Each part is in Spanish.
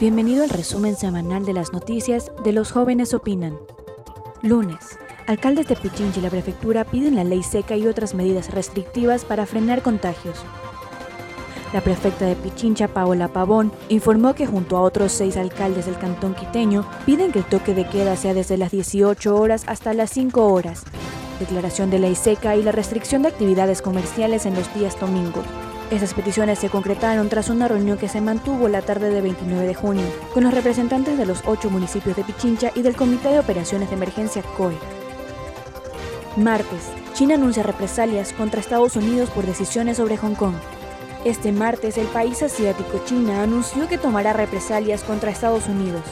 Bienvenido al resumen semanal de las noticias de Los Jóvenes Opinan. Lunes. Alcaldes de Pichincha y la prefectura piden la ley seca y otras medidas restrictivas para frenar contagios. La prefecta de Pichincha, Paola Pavón, informó que junto a otros seis alcaldes del cantón quiteño piden que el toque de queda sea desde las 18 horas hasta las 5 horas, declaración de ley seca y la restricción de actividades comerciales en los días domingos. Esas peticiones se concretaron tras una reunión que se mantuvo la tarde de 29 de junio con los representantes de los ocho municipios de Pichincha y del Comité de Operaciones de Emergencia COE. Martes, China anuncia represalias contra Estados Unidos por decisiones sobre Hong Kong. Este martes, el país asiático China anunció que tomará represalias contra Estados Unidos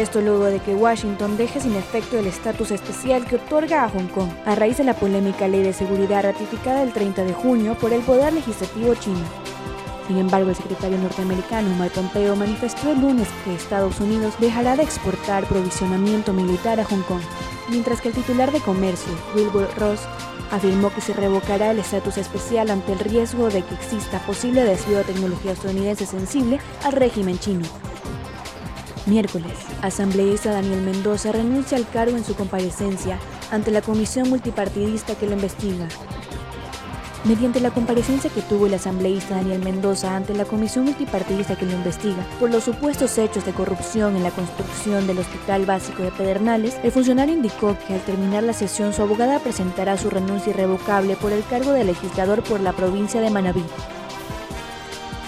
esto luego de que Washington deje sin efecto el estatus especial que otorga a Hong Kong, a raíz de la polémica ley de seguridad ratificada el 30 de junio por el Poder Legislativo chino. Sin embargo, el secretario norteamericano Mike Pompeo manifestó el lunes que Estados Unidos dejará de exportar provisionamiento militar a Hong Kong, mientras que el titular de comercio, Wilbur Ross, afirmó que se revocará el estatus especial ante el riesgo de que exista posible desvío de tecnología estadounidense sensible al régimen chino. Miércoles, asambleísta Daniel Mendoza renuncia al cargo en su comparecencia ante la comisión multipartidista que lo investiga. Mediante la comparecencia que tuvo el asambleísta Daniel Mendoza ante la comisión multipartidista que lo investiga por los supuestos hechos de corrupción en la construcción del Hospital Básico de Pedernales, el funcionario indicó que al terminar la sesión su abogada presentará su renuncia irrevocable por el cargo de legislador por la provincia de Manabí.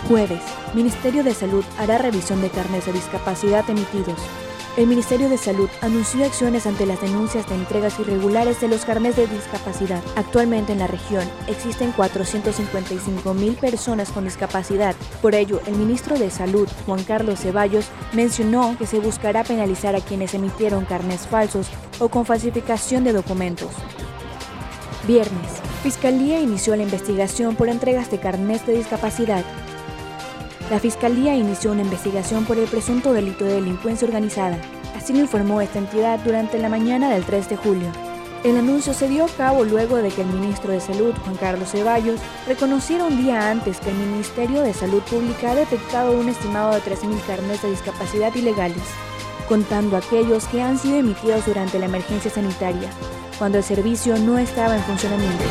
Jueves, Ministerio de Salud hará revisión de carnes de discapacidad emitidos. El Ministerio de Salud anunció acciones ante las denuncias de entregas irregulares de los carnes de discapacidad. Actualmente en la región existen 455 mil personas con discapacidad. Por ello, el ministro de Salud, Juan Carlos Ceballos, mencionó que se buscará penalizar a quienes emitieron carnes falsos o con falsificación de documentos. Viernes, Fiscalía inició la investigación por entregas de carnes de discapacidad la Fiscalía inició una investigación por el presunto delito de delincuencia organizada. Así lo informó esta entidad durante la mañana del 3 de julio. El anuncio se dio a cabo luego de que el ministro de Salud, Juan Carlos Ceballos, reconociera un día antes que el Ministerio de Salud Pública ha detectado un estimado de 13.000 carnes de discapacidad ilegales, contando aquellos que han sido emitidos durante la emergencia sanitaria, cuando el servicio no estaba en funcionamiento.